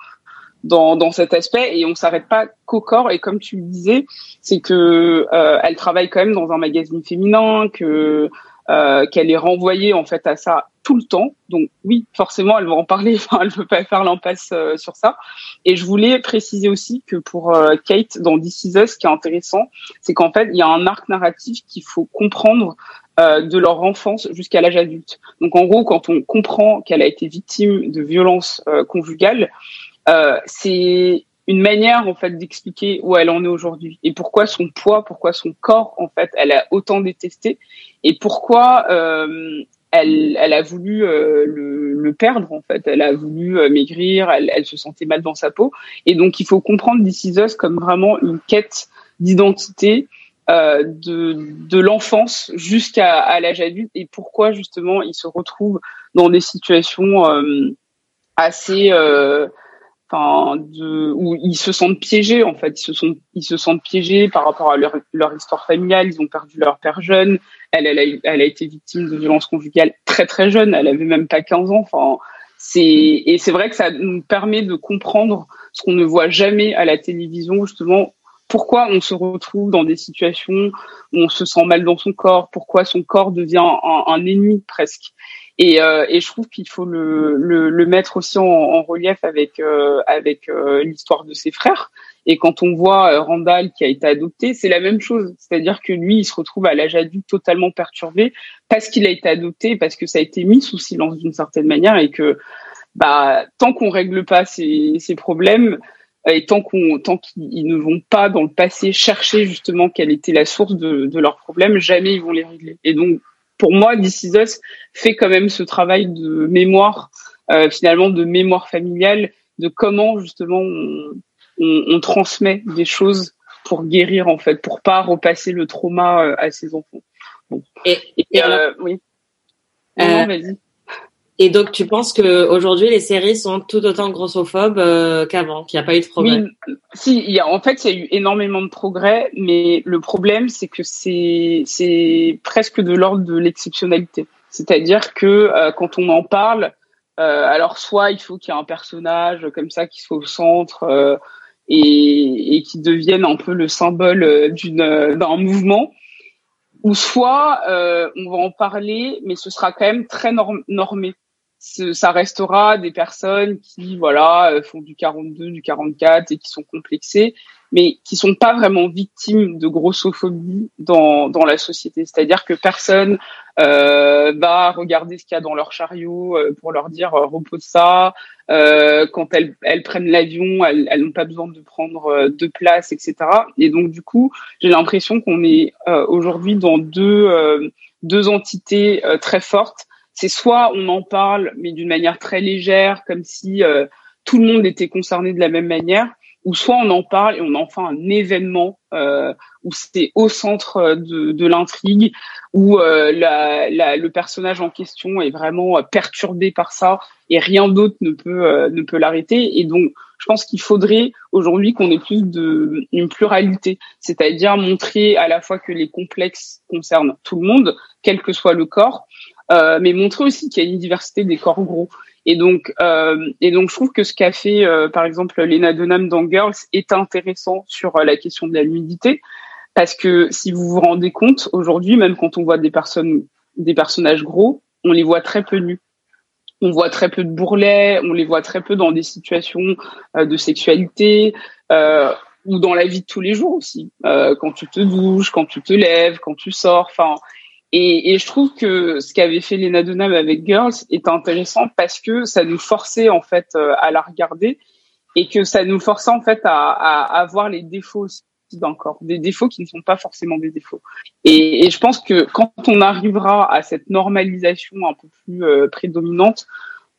dans, dans cet aspect et on s'arrête pas qu'au corps. Et comme tu le disais c'est que euh, elle travaille quand même dans un magazine féminin que euh, qu'elle est renvoyée en fait à ça tout le temps. Donc oui forcément elle va en parler. Enfin elle veut pas faire l'impasse euh, sur ça. Et je voulais préciser aussi que pour euh, Kate dans This Is Us, ce qui est intéressant c'est qu'en fait il y a un arc narratif qu'il faut comprendre euh, de leur enfance jusqu'à l'âge adulte. Donc en gros quand on comprend qu'elle a été victime de violences conjugales euh, c'est une manière en fait d'expliquer où elle en est aujourd'hui et pourquoi son poids, pourquoi son corps en fait, elle a autant détesté et pourquoi euh, elle, elle a voulu euh, le, le, perdre en fait. Elle a voulu euh, maigrir, elle, elle, se sentait mal dans sa peau et donc il faut comprendre This comme vraiment une quête d'identité. Euh, de, de l'enfance jusqu'à l'âge adulte et pourquoi justement ils se retrouvent dans des situations assez enfin de où ils se sentent piégés en fait ils se sont sentent piégés par rapport à leur, histoire familiale ils ont perdu leur père jeune elle, elle, a, été victime de violences conjugales très très jeune. Elle avait même pas 15 ans. Enfin, c'est et c'est vrai que ça nous permet de comprendre ce qu'on ne voit jamais à la télévision, justement pourquoi on se retrouve dans des situations où on se sent mal dans son corps, pourquoi son corps devient un ennemi presque? Et, euh, et je trouve qu'il faut le, le, le, mettre aussi en, en relief avec euh, avec euh, l'histoire de ses frères. Et quand on voit euh, Randall qui a été adopté, c'est la même chose. C'est-à-dire que lui, il se retrouve à l'âge adulte totalement perturbé parce qu'il a été adopté, parce que ça a été mis sous silence d'une certaine manière et que bah tant qu'on règle pas ces, problèmes, et tant qu'on tant qu'ils ne vont pas dans le passé chercher justement quelle était la source de, de leurs problèmes, jamais ils vont les régler. Et donc pour moi, This Is Us fait quand même ce travail de mémoire, euh, finalement de mémoire familiale, de comment justement on, on, on, transmet des choses pour guérir en fait, pour pas repasser le trauma euh, à ses enfants. Bon. Et, et, et euh, oui. Euh, non, vas-y. Et donc, tu penses que aujourd'hui les séries sont tout autant grossophobes euh, qu'avant, qu'il n'y a pas eu de progrès? Oui, si, y a, en fait, il y a eu énormément de progrès, mais le problème, c'est que c'est c'est presque de l'ordre de l'exceptionnalité. C'est-à-dire que euh, quand on en parle, euh, alors soit il faut qu'il y ait un personnage comme ça qui soit au centre euh, et, et qui devienne un peu le symbole euh, d'un mouvement, ou soit on va en parler, mais ce sera quand même très norm normé ça restera des personnes qui voilà euh, font du 42, du 44 et qui sont complexées, mais qui sont pas vraiment victimes de grossophobie dans dans la société. C'est-à-dire que personne euh, va regarder ce qu'il y a dans leur chariot euh, pour leur dire euh, repose ça. Quand elles elles prennent l'avion, elles elles n'ont pas besoin de prendre deux places, etc. Et donc du coup, j'ai l'impression qu'on est aujourd'hui dans deux deux entités très fortes c'est soit on en parle, mais d'une manière très légère, comme si euh, tout le monde était concerné de la même manière, ou soit on en parle et on en fait un événement euh, où c'est au centre euh, de, de l'intrigue, où euh, la, la, le personnage en question est vraiment euh, perturbé par ça et rien d'autre ne peut euh, ne peut l'arrêter. Et donc, je pense qu'il faudrait aujourd'hui qu'on ait plus de une pluralité, c'est-à-dire montrer à la fois que les complexes concernent tout le monde, quel que soit le corps, euh, mais montrer aussi qu'il y a une diversité des corps gros. Et donc, euh, et donc, je trouve que ce qu'a fait, euh, par exemple, Lena Dunham dans Girls est intéressant sur la question de la nudité, parce que si vous vous rendez compte, aujourd'hui, même quand on voit des personnes, des personnages gros, on les voit très peu nus. On voit très peu de bourrelets, on les voit très peu dans des situations de sexualité ou dans la vie de tous les jours aussi. quand tu te douches, quand tu te lèves, quand tu sors. Enfin, et, et, je trouve que ce qu'avait fait Lena Dunham avec Girls est intéressant parce que ça nous forçait en fait euh, à la regarder et que ça nous forçait en fait à, à, à voir les défauts d'un corps, des défauts qui ne sont pas forcément des défauts. Et, et, je pense que quand on arrivera à cette normalisation un peu plus euh, prédominante,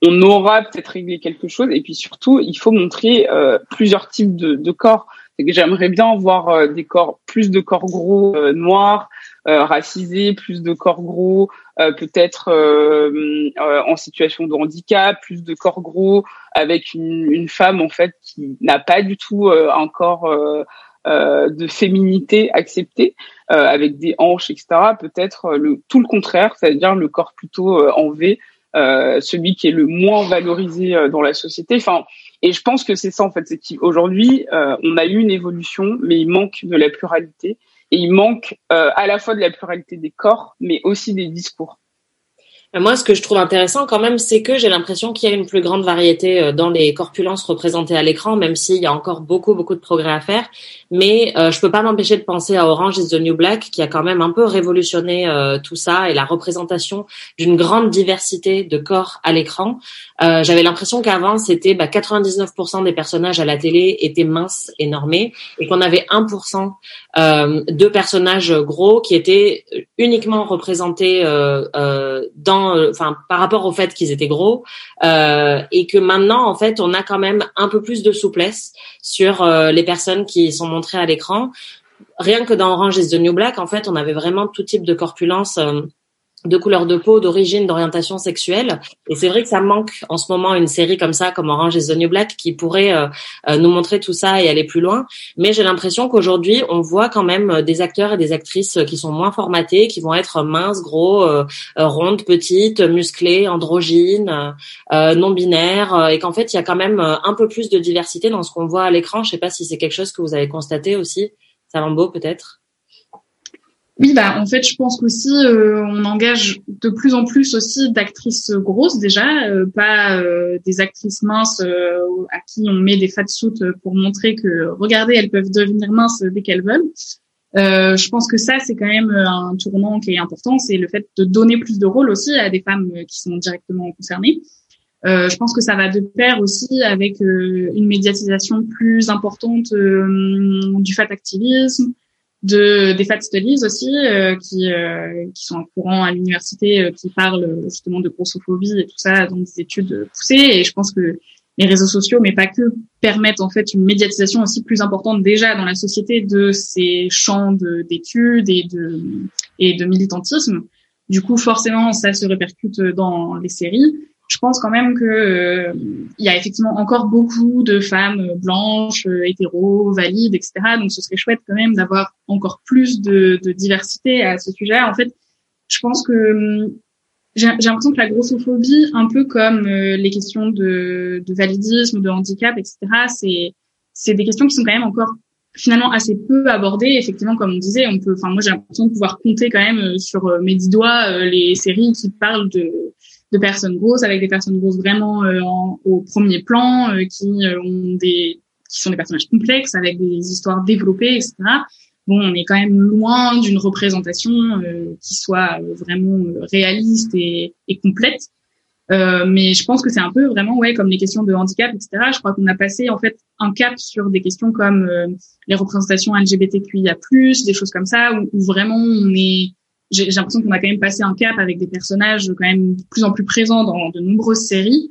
on aura peut-être réglé quelque chose. Et puis surtout, il faut montrer euh, plusieurs types de, de corps. J'aimerais bien voir euh, des corps, plus de corps gros euh, noirs, racisés, plus de corps gros, euh, peut-être euh, en situation de handicap, plus de corps gros avec une, une femme en fait qui n'a pas du tout un corps de féminité accepté, avec des hanches, etc. Peut-être le tout le contraire, c'est-à-dire le corps plutôt en V, celui qui est le moins valorisé dans la société. Enfin, et je pense que c'est ça en fait, c'est qu'aujourd'hui on a eu une évolution, mais il manque de la pluralité et il manque euh, à la fois de la pluralité des corps, mais aussi des discours. Moi, ce que je trouve intéressant quand même, c'est que j'ai l'impression qu'il y a une plus grande variété euh, dans les corpulences représentées à l'écran, même s'il y a encore beaucoup, beaucoup de progrès à faire. Mais euh, je peux pas m'empêcher de penser à Orange is the New Black, qui a quand même un peu révolutionné euh, tout ça et la représentation d'une grande diversité de corps à l'écran. Euh, J'avais l'impression qu'avant, c'était bah, 99% des personnages à la télé étaient minces et normés, et qu'on avait 1% euh, de personnages gros qui étaient uniquement représentés dans euh, enfin par rapport au fait qu'ils étaient gros euh, et que maintenant en fait on a quand même un peu plus de souplesse sur euh, les personnes qui sont montrées à l'écran. Rien que dans Orange is the New Black, en fait, on avait vraiment tout type de corpulence de couleur de peau, d'origine, d'orientation sexuelle. Et c'est vrai que ça manque en ce moment une série comme ça, comme Orange is the New Black, qui pourrait euh, euh, nous montrer tout ça et aller plus loin. Mais j'ai l'impression qu'aujourd'hui, on voit quand même euh, des acteurs et des actrices qui sont moins formatés, qui vont être minces, gros, rondes, petites, musclés, androgynes, non binaires, et qu'en fait, il y a quand même un peu plus de diversité dans ce qu'on voit à l'écran. Je sais pas si c'est quelque chose que vous avez constaté aussi. Salambo, peut-être. Oui, bah en fait, je pense qu'aussi euh, on engage de plus en plus aussi d'actrices grosses déjà, euh, pas euh, des actrices minces à qui on met des fat suits pour montrer que regardez, elles peuvent devenir minces dès qu'elles veulent. je pense que ça c'est quand même un tournant qui est important, c'est le fait de donner plus de rôles aussi à des femmes qui sont directement concernées. je pense que ça va de pair aussi avec une médiatisation plus importante du fat activisme, de des fat studies aussi euh, qui euh, qui sont en courant à l'université euh, qui parlent justement de grossophobie et tout ça dans des études poussées. Et je pense que les réseaux sociaux mais pas que permettent en fait une médiatisation aussi plus importante déjà dans la société de ces champs d'études et de et de militantisme. Du coup forcément ça se répercute dans les séries je pense quand même que euh, il y a effectivement encore beaucoup de femmes blanches, euh, hétéros, valides, etc. Donc ce serait chouette quand même d'avoir encore plus de, de, diversité à ce sujet. En fait, je pense que hum, j'ai l'impression que la grossophobie, un peu comme euh, les questions de, de, validisme, de handicap, etc., c'est c'est des questions qui sont quand même encore finalement assez peu abordées. Effectivement, comme on disait, on peut. Enfin, moi, j'ai l'impression de pouvoir compter quand même sur mes dix doigts les séries qui parlent de de personnes grosses avec des personnes grosses vraiment euh, au premier plan euh, qui euh, ont des qui sont des personnages complexes avec des histoires développées etc bon on est quand même loin d'une représentation qui soit vraiment réaliste et, et complète. Mais je pense que c'est un peu vraiment ouais comme les questions de handicap etc je crois qu'on a passé en fait un cap sur des questions comme les représentations LGBTQIA+ des choses comme ça où vraiment on est j'ai l'impression qu'on a quand même passé un cap avec des personnages quand même de plus en plus présents dans de nombreuses séries.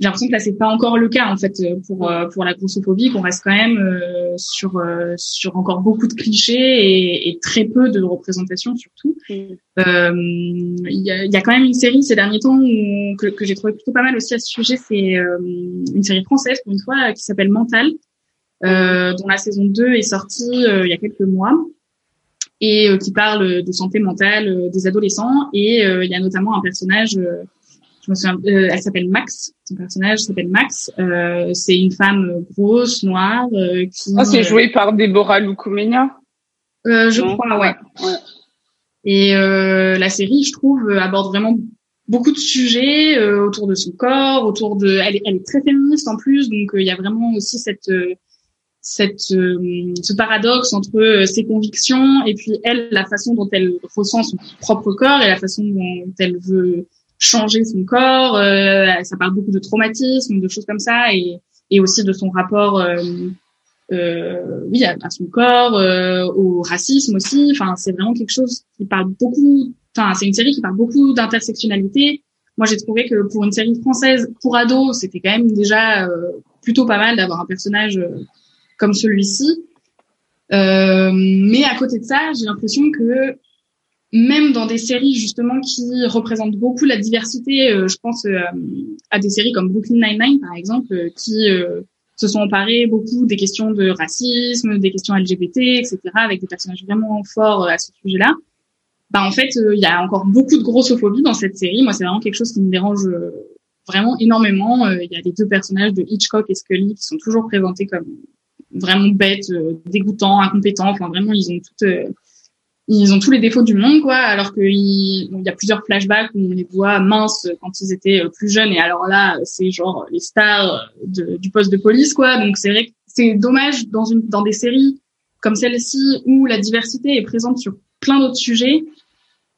J'ai l'impression que là c'est pas encore le cas en fait pour euh, pour la grossophobie, qu'on reste quand même euh, sur euh, sur encore beaucoup de clichés et, et, très peu de représentations surtout. Il y, a, y, a, quand même une série ces derniers temps où, que, que j'ai trouvé plutôt pas mal aussi à ce sujet, c'est une série française pour une fois qui s'appelle Mental, dont la saison 2 est sortie il y a quelques mois et euh, qui parle de santé mentale euh, des adolescents. Et euh, il y a notamment un personnage, je me souviens, elle s'appelle Max. Son personnage s'appelle Max. c'est une femme grosse, noire, qui. Oh, c'est joué par Deborah Lukumenia? je crois, ouais. ouais. Et la série, je trouve, aborde vraiment beaucoup de sujets autour de son corps, autour de. Elle est, elle est très féministe en plus, donc il y a vraiment aussi cette cette euh, ce paradoxe entre euh, ses convictions et puis elle la façon dont elle ressent son propre corps et la façon dont elle veut changer son corps euh, ça parle beaucoup de traumatisme de choses comme ça et et aussi de son rapport euh, oui à, son corps au racisme aussi. Enfin c'est vraiment quelque chose qui parle beaucoup enfin c'est une série qui parle beaucoup d'intersectionnalité. Moi j'ai trouvé que pour une série française pour ados c'était quand même déjà plutôt pas mal d'avoir un personnage comme celui-ci. Euh, mais à côté de ça, j'ai l'impression que même dans des séries justement qui représentent beaucoup la diversité, euh, je pense euh, à des séries comme Brooklyn Nine-Nine par exemple, qui se sont emparées beaucoup des questions de racisme, des questions LGBT, etc., avec des personnages vraiment forts à ce sujet-là. Bah en fait, il y a encore beaucoup de grossophobie dans cette série. Moi, c'est vraiment quelque chose qui me dérange vraiment énormément. Il y a les deux personnages de Hitchcock et Scully qui sont toujours présentés comme vraiment bêtes, euh, dégoûtants, incompétents. Enfin, vraiment, ils ont toutes, euh, ils ont tous les défauts du monde, quoi. Alors qu'il il y a plusieurs flashbacks où on les voit minces quand ils étaient euh, plus jeunes. Et alors là, c'est genre les stars du poste de police, quoi. Donc c'est vrai c'est dommage dans une, dans des séries comme celle-ci où la diversité est présente sur plein d'autres sujets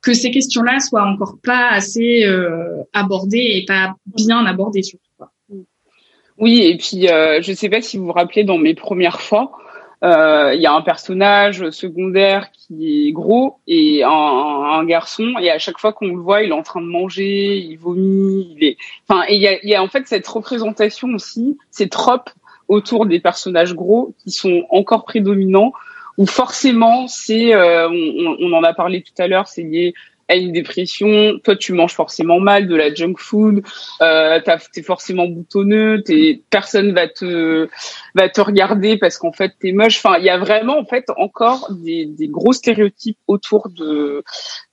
que ces questions-là soient encore pas assez euh, abordées et pas bien abordées surtout. Oui, et puis euh, je ne sais pas si vous vous rappelez dans mes premières fois, euh, il y a un personnage secondaire qui est gros et un, un, garçon et à chaque fois qu'on le voit, il est en train de manger, il vomit, il est. Enfin, et il y a, y a en fait cette représentation aussi, ces tropes autour des personnages gros qui sont encore prédominants où forcément c'est, euh, on, on, en a parlé tout à l'heure, c'est lié a une dépression, toi tu manges forcément mal, de la junk food, euh, t'es forcément boutonneux, t'es, personne va te va te regarder parce qu'en fait t'es moche. Enfin, il y a vraiment en fait encore des, des gros stéréotypes autour de,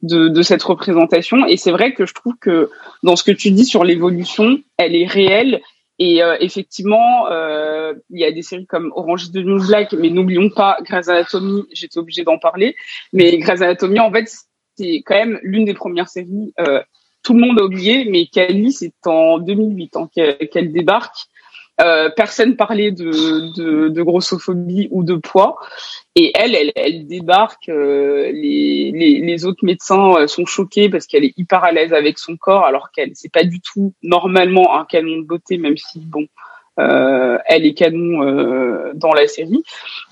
de de cette représentation. Et c'est vrai que je trouve que dans ce que tu dis sur l'évolution, elle est réelle. Et euh, effectivement, euh, il y a des séries comme Orange is the New Black, mais n'oublions pas Grey's Anatomy. J'étais obligée d'en parler, mais Grey's Anatomy, en fait, c'est quand même l'une des premières séries. Euh, tout le monde a oublié, mais Cali, c'est en 2008 hein, qu'elle débarque. Euh, personne parlait de, grossophobie ou de poids. Et elle, elle, débarque. Euh, les, les, autres médecins euh, sont choqués parce qu'elle est hyper à l'aise avec son corps, alors qu'elle c'est pas du tout normalement un canon de beauté, même si bon, elle est canon euh, dans la série.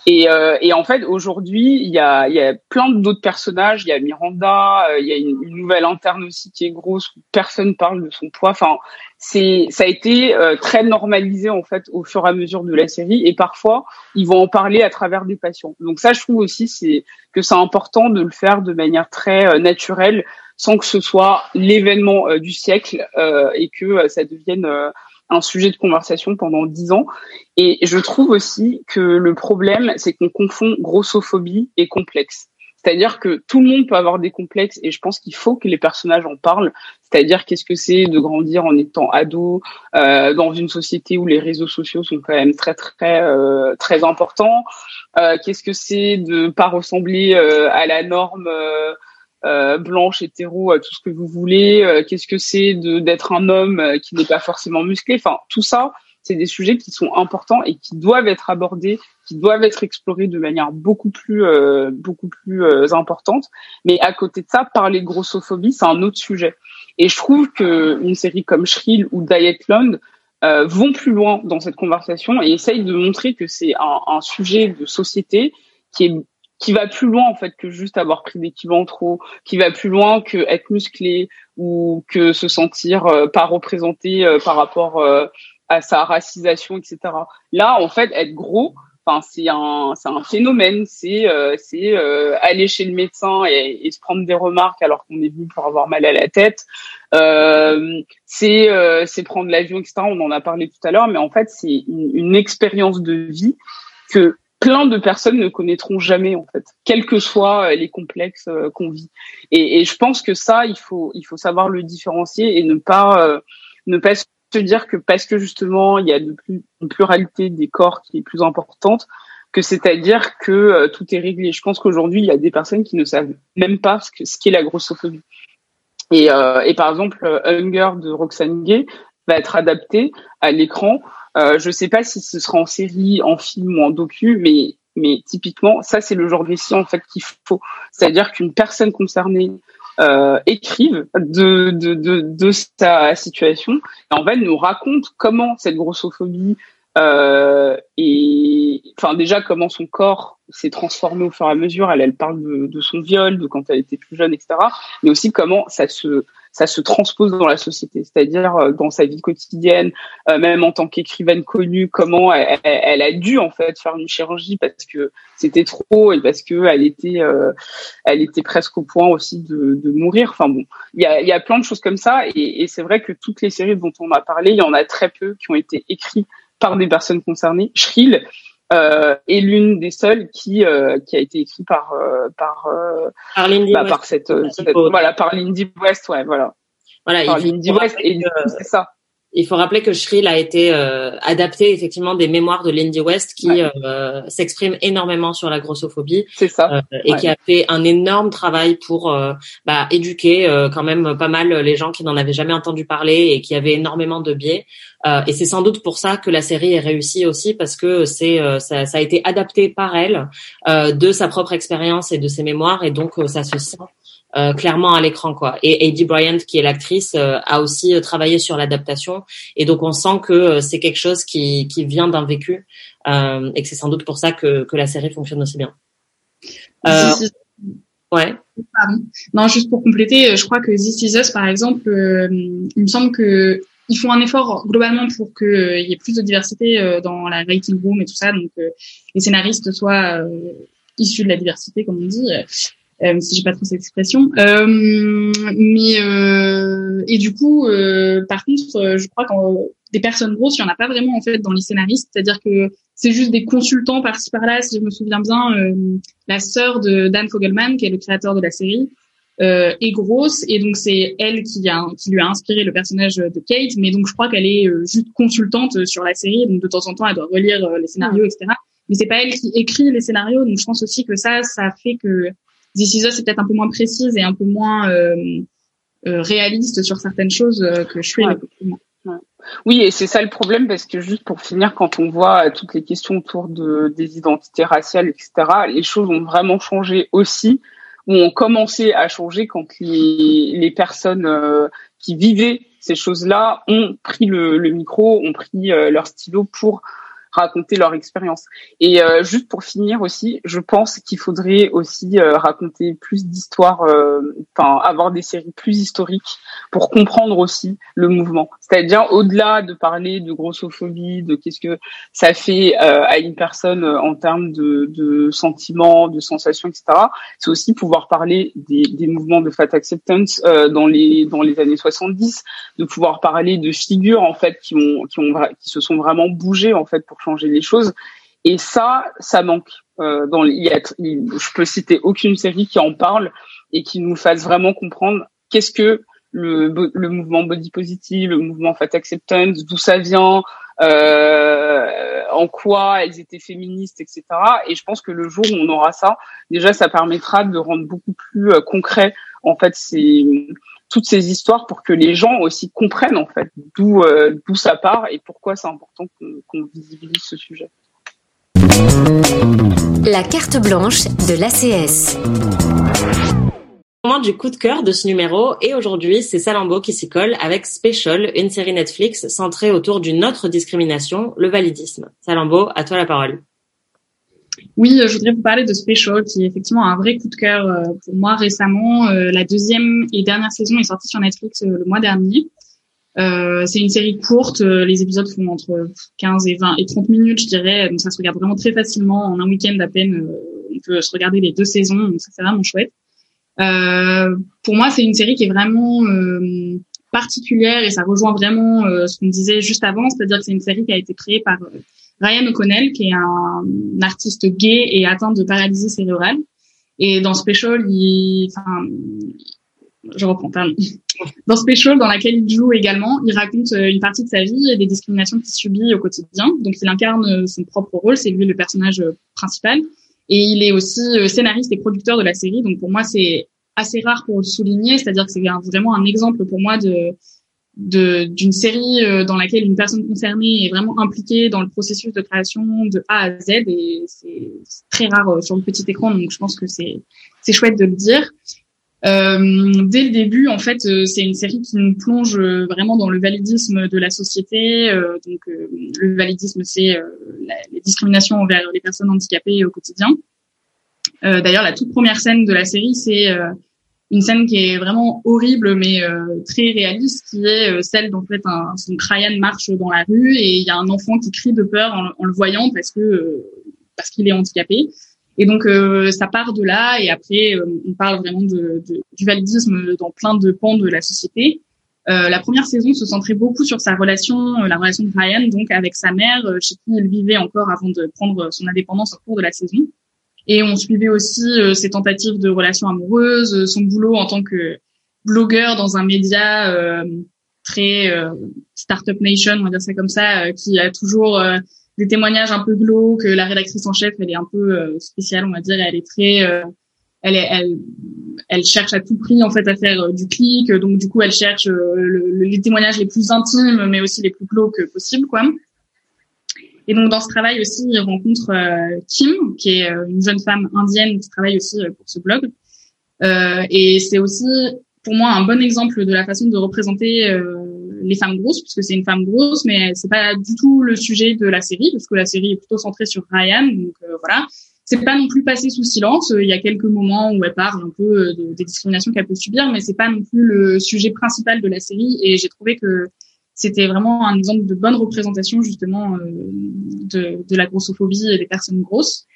Et, euh, et en fait, aujourd'hui, il y a, y a plein d'autres personnages. Il y a Miranda, il y a une, nouvelle interne aussi qui est grosse. Personne parle de son poids. Enfin, c'est, ça a été très normalisé en fait au fur et à mesure de la série. Et parfois, ils vont en parler à travers des patients. Donc ça, je trouve aussi c'est que c'est important de le faire de manière très naturelle, sans que ce soit l'événement du siècle et que ça devienne un sujet de conversation pendant dix ans. Et je trouve aussi que le problème, c'est qu'on confond grossophobie et complexe. C'est-à-dire que tout le monde peut avoir des complexes et je pense qu'il faut que les personnages en parlent. C'est-à-dire qu'est-ce que c'est de grandir en étant ado euh, dans une société où les réseaux sociaux sont quand même très très euh, très importants. Euh, qu'est-ce que c'est de pas ressembler euh, à la norme euh, euh, blanche, hétéro, tout ce que vous voulez. Euh, qu'est-ce que c'est d'être un homme euh, qui n'est pas forcément musclé Enfin, tout ça, c'est des sujets qui sont importants et qui doivent être abordés, qui doivent être explorés de manière beaucoup plus beaucoup plus importante. Mais à côté de ça, parler grossophobie, c'est un autre sujet. Et je trouve que une série comme Shrill ou Dietland euh, vont plus loin dans cette conversation et essayent de montrer que c'est un, un, sujet de société qui est qui va plus loin en fait que juste avoir pris des kilos en trop, qui va plus loin que être musclé ou que se sentir euh, pas représenté euh, par rapport euh, à sa racisation, etc. Là, en fait, être gros, enfin c'est un c'est un phénomène, c'est c'est aller chez le médecin et, se prendre des remarques alors qu'on est venu pour avoir mal à la tête. c'est c'est prendre l'avion, etc. On en a parlé tout à l'heure, mais en fait c'est une, une expérience de vie que plein de personnes ne connaîtront jamais en fait, quels que soient euh, les complexes euh, qu'on vit. Et, et, je pense que ça, il faut il faut savoir le différencier et ne pas euh, ne pas se dire que parce que justement il y a de plus une pluralité des corps qui est plus importante, que c'est-à-dire que tout est réglé. Je pense qu'aujourd'hui il y a des personnes qui ne savent même pas ce que ce qu'est la grossophobie. Et, et par exemple, Hunger de Roxane Gay va être adapté à l'écran euh, je sais pas si ce sera en série, en film ou en docu, mais mais typiquement, ça c'est le genre de récit en fait qu'il faut. C'est-à-dire qu'une personne concernée euh, écrive de, de, de, de, sa situation et en fait nous raconte comment cette grossophobie euh, et enfin déjà comment son corps s'est transformé au fur et à mesure. Elle, elle parle de, de, son viol, de quand elle était plus jeune, etc. Mais aussi comment ça se ça se transpose dans la société, c'est-à-dire euh, dans sa vie quotidienne, euh, même en tant qu'écrivaine connue, comment elle, elle, a dû en fait faire une chirurgie parce que c'était trop et parce que elle était, euh, elle était presque au point aussi de, de mourir. Enfin bon, il y a, y a plein de choses comme ça et, et c'est vrai que toutes les séries dont on a parlé, il y en a très peu qui ont été écrites par des personnes concernées. Shrill euh, est l'une des seules qui euh, qui a été écrite par euh, par euh, par Lindy bah, West. par cette, cette voilà par Lindy West ouais voilà voilà par Lindy West et c'est ça il faut rappeler que Shrill a été euh, adapté effectivement des mémoires de Lindy West qui ouais. euh, s'exprime énormément sur la grossophobie ça. Euh, et ouais. qui a fait un énorme travail pour euh, bah, éduquer euh, quand même pas mal les gens qui n'en avaient jamais entendu parler et qui avaient énormément de biais. et c'est sans doute pour ça que la série est réussie aussi parce que c'est ça, ça, a été adapté par elle de sa propre expérience et de ses mémoires et donc ça se sent euh, clairement à l'écran quoi. Et Eddie Bryant qui est l'actrice euh, a aussi travaillé sur l'adaptation et donc on sent que euh, c'est quelque chose qui, qui vient d'un vécu et que c'est sans doute pour ça que, que la série fonctionne aussi bien. ouais. Pardon. Non, juste pour compléter, je crois que This Is Us par exemple, il me semble que ils font un effort globalement pour qu'il euh, y ait plus de diversité euh, dans la writing room et tout ça, donc les scénaristes soient issus de la diversité comme on dit euh, si j'ai pas trop cette expression. Euh, mais euh, et du coup, euh, par contre, euh, je crois qu'en des personnes grosses, il y en a pas vraiment en fait dans les scénaristes. C'est-à-dire que c'est juste des consultants par-ci par-là. Si je me souviens bien, euh, la sœur de Dan Fogelman, qui est le créateur de la série, euh, est grosse et donc c'est elle qui a qui lui a inspiré le personnage de Kate. Mais donc je crois qu'elle est juste consultante sur la série. Donc de temps en temps, elle doit relire les scénarios, etc. Mais c'est pas elle qui écrit les scénarios. Donc je pense aussi que ça, ça fait que This Is Us est peut-être un peu moins précise et un peu moins euh, euh, réaliste sur certaines choses euh, que je suis. Ouais. Ouais. Oui, et c'est ça le problème parce que juste pour finir, quand on voit toutes les questions autour de des identités raciales, etc., les choses ont vraiment changé aussi, ou ont commencé à changer quand les, les personnes euh, qui vivaient ces choses-là ont pris le, le micro, ont pris euh, leur stylo pour raconter leur expérience. Et euh, juste pour finir aussi, je pense qu'il faudrait aussi euh, raconter plus d'histoires, enfin avoir des séries plus historiques pour comprendre aussi le mouvement. C'est-à-dire au-delà de parler de grossophobie, de qu'est-ce que ça fait euh, à une personne en termes de, de sentiments, de sensations, etc. C'est aussi pouvoir parler des, des mouvements de fat acceptance euh, dans les dans les années 70, de pouvoir parler de figures en fait qui ont qui ont qui se sont vraiment bougées en fait pour changer les choses. Et ça, ça manque. Euh, dans il y a, je peux citer aucune série qui en parle et qui nous fasse vraiment comprendre qu'est-ce que le, le mouvement body positive, le mouvement fat acceptance, d'où ça vient, euh, en quoi elles étaient féministes, etc. Et je pense que le jour où on aura ça, déjà, ça permettra de rendre beaucoup plus euh, concret en fait ces toutes ces histoires pour que les gens aussi comprennent en fait d'où euh, d'où ça part et pourquoi c'est important qu'on qu'on visibilise ce sujet. La carte blanche de l'ACS. Moment du coup de cœur de ce numéro et aujourd'hui c'est Salambo qui s'y colle avec Special, une série Netflix centrée autour d'une autre discrimination, le validisme. Salambo, à toi la parole. Oui, je voudrais vous parler de Special, qui est effectivement un vrai coup de cœur euh, pour moi récemment. Euh, la deuxième et dernière saison est sortie sur Netflix euh, le mois dernier. Euh, c'est une série courte, les épisodes font entre 15 et 20 et 30 minutes, je dirais, donc ça se regarde vraiment très facilement. En un week-end à peine, on peut se regarder les deux saisons, donc ça c'est vraiment chouette. pour moi, c'est une série qui est vraiment particulière et ça rejoint vraiment ce qu'on disait juste avant, c'est-à-dire que c'est une série qui a été créée par Ryan O'Connell, qui est un, artiste gay et atteint de paralysie cérébrale. Et dans Special, il, enfin, je reprends, pardon. Dans Special, dans laquelle il joue également, il raconte une partie de sa vie et des discriminations qu'il subit au quotidien. Donc, il incarne son propre rôle, c'est lui le personnage principal. Et il est aussi scénariste et producteur de la série. Donc, pour moi, c'est assez rare pour le souligner, c'est-à-dire que c'est vraiment un exemple pour moi de d'une série euh, dans laquelle une personne concernée est vraiment impliquée dans le processus de création de A à Z et c'est très rare euh, sur le petit écran donc je pense que c'est c'est chouette de le dire. Euh, dès le début, en fait, euh, c'est une série qui nous plonge vraiment dans le validisme de la société. donc, le validisme, c'est les discriminations envers les personnes handicapées au quotidien. D'ailleurs, la toute première scène de la série, c'est une scène qui est vraiment horrible mais euh, très réaliste qui est euh, celle d'en fait un son Ryan marche dans la rue et il y a un enfant qui crie de peur en, le voyant parce que euh, parce qu'il est handicapé. Et donc ça part de là et après on parle vraiment de, de, du validisme dans plein de pans de la société. La première saison se centrait beaucoup sur sa relation la relation de Ryan donc avec sa mère chez qui il vivait encore avant de prendre son indépendance au cours de la saison et on suivait aussi euh, ses tentatives de relations amoureuses, euh, son boulot en tant que blogueur dans un média euh, très startup nation, on va dire ça comme ça, qui a toujours des témoignages un peu glauques. La rédactrice en chef, elle est un peu spéciale, on va dire. Elle est très, elle, est, elle, elle cherche à tout prix en fait à faire du clic. Donc du coup, elle cherche le, les témoignages les plus intimes, mais aussi les plus glauques possibles, quoi. Et donc dans ce travail aussi, il rencontre euh, Kim, qui est euh, une jeune femme indienne qui travaille aussi euh, pour ce blog. et c'est aussi pour moi un bon exemple de la façon de représenter les femmes grosses, puisque c'est une femme grosse, mais c'est pas du tout le sujet de la série, parce que la série est plutôt centrée sur Ryan. Donc voilà, c'est pas non plus passé sous silence. Il y a quelques moments où elle parle un peu des discriminations qu'elle peut subir, mais c'est pas non plus le sujet principal de la série. Et j'ai trouvé que c'était vraiment un exemple de bonne représentation justement euh, de, de, la grossophobie et des personnes grosses.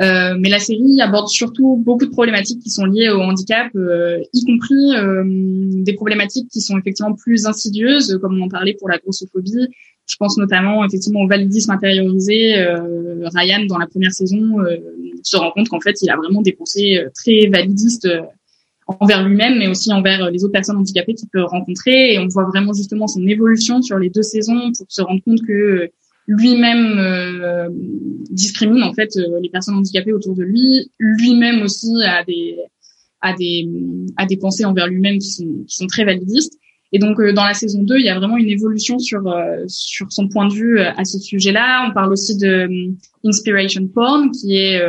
Euh, mais la série aborde surtout beaucoup de problématiques qui sont liées au handicap, euh, y compris euh, des problématiques qui sont effectivement plus insidieuses, comme on en parlait pour la grossophobie. Je pense notamment effectivement au validisme intériorisé. Ryan, dans la première saison, se rend compte qu'en fait, il a vraiment des pensées très validistes envers lui-même, mais aussi envers les autres personnes handicapées qu'il peut rencontrer. Et on voit vraiment justement son évolution sur les deux saisons pour se rendre compte que lui-même euh, discrimine en fait euh, les personnes handicapées autour de lui, lui-même aussi a des a des a des pensées envers lui-même qui sont qui sont très validistes. Et donc euh, dans la saison 2, il y a vraiment une évolution sur sur son point de vue à ce sujet-là. On parle aussi de inspiration porn qui est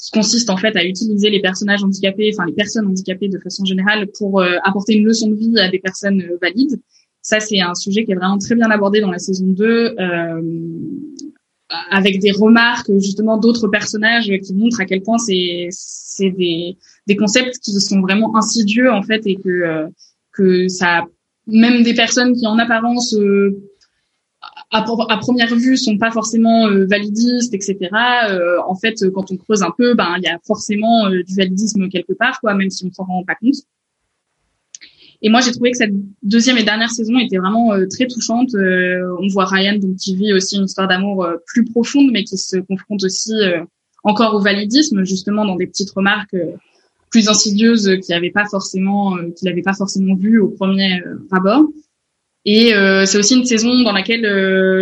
qui consiste en fait à utiliser les personnages handicapés, enfin les personnes handicapées de façon générale pour apporter une leçon de vie à des personnes valides. Ça, c'est un sujet qui est vraiment très bien abordé dans la saison 2, euh, avec des remarques justement d'autres personnages qui montrent à quel point c'est c'est des des concepts qui sont vraiment insidieux en fait et que euh, que ça même des personnes qui en apparence euh, à, première vue sont pas forcément euh, validistes etc euh, en fait quand on creuse un peu ben il y a forcément du validisme quelque part quoi même si on s'en rend pas compte et moi, j'ai trouvé que cette deuxième et dernière saison était vraiment euh, très touchante. Euh, on voit Ryan donc qui vit aussi une histoire d'amour euh, plus profonde, mais qui se confronte aussi encore au validisme, justement dans des petites remarques plus insidieuses qu'il n'avait pas forcément qu'il n'avait pas forcément vu au premier abord. Et c'est aussi une saison dans laquelle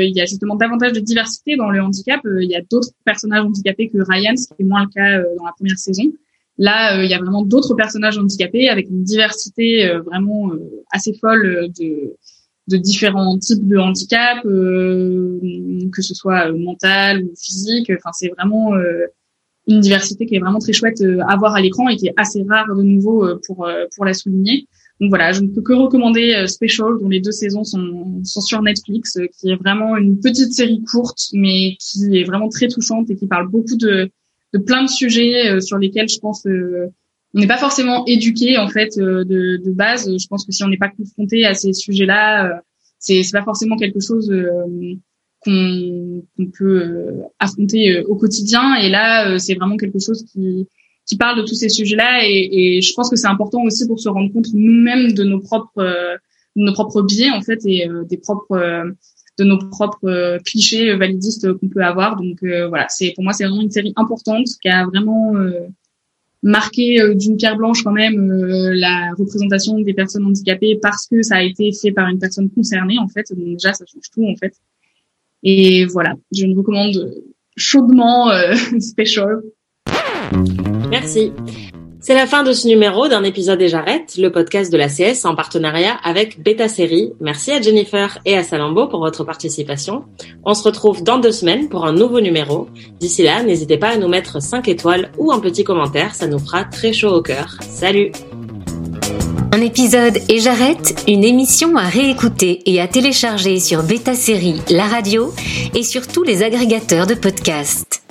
il y a justement davantage de diversité dans le handicap. il y a d'autres personnages handicapés que Ryan, ce qui est moins le cas dans la première saison. Là, euh, il y a vraiment d'autres personnages handicapés avec une diversité euh, vraiment euh, assez folle de, de différents types de handicap, que ce soit mental ou physique. Enfin, c'est vraiment une diversité qui est vraiment très chouette à voir à l'écran et qui est assez rare de nouveau pour pour la souligner. Donc voilà, je ne peux que recommander Special, dont les deux saisons sont, sur Netflix, qui est vraiment une petite série courte, mais qui est vraiment très touchante et qui parle beaucoup de plein de sujets euh, sur lesquels je pense euh, on n'est pas forcément éduqué en fait euh, de, base. Je pense que si on n'est pas confronté à ces sujets-là, c'est pas forcément quelque chose qu'on peut affronter au quotidien. Et là, c'est vraiment quelque chose qui qui parle de tous ces sujets-là. Et, et je pense que c'est important aussi pour se rendre compte nous-mêmes de nos propres de nos propres biais en fait et des propres de nos propres euh, clichés validistes qu'on peut avoir. Donc euh, voilà, c'est pour moi c'est vraiment une série importante qui a vraiment euh, marqué d'une pierre blanche quand même la représentation des personnes handicapées parce que ça a été fait par une personne concernée en fait. Donc déjà ça change tout en fait. Et voilà, je me recommande chaudement Special. Merci. C'est la fin de ce numéro d'un épisode et j'arrête, le podcast de la CS en partenariat avec Beta Série. Merci à Jennifer et à Salambo pour votre participation. On se retrouve dans deux semaines pour un nouveau numéro. D'ici là, n'hésitez pas à nous mettre 5 étoiles ou un petit commentaire, ça nous fera très chaud au cœur. Salut Un épisode et j'arrête, une émission à réécouter et à télécharger sur Beta Série, la radio et sur tous les agrégateurs de podcasts.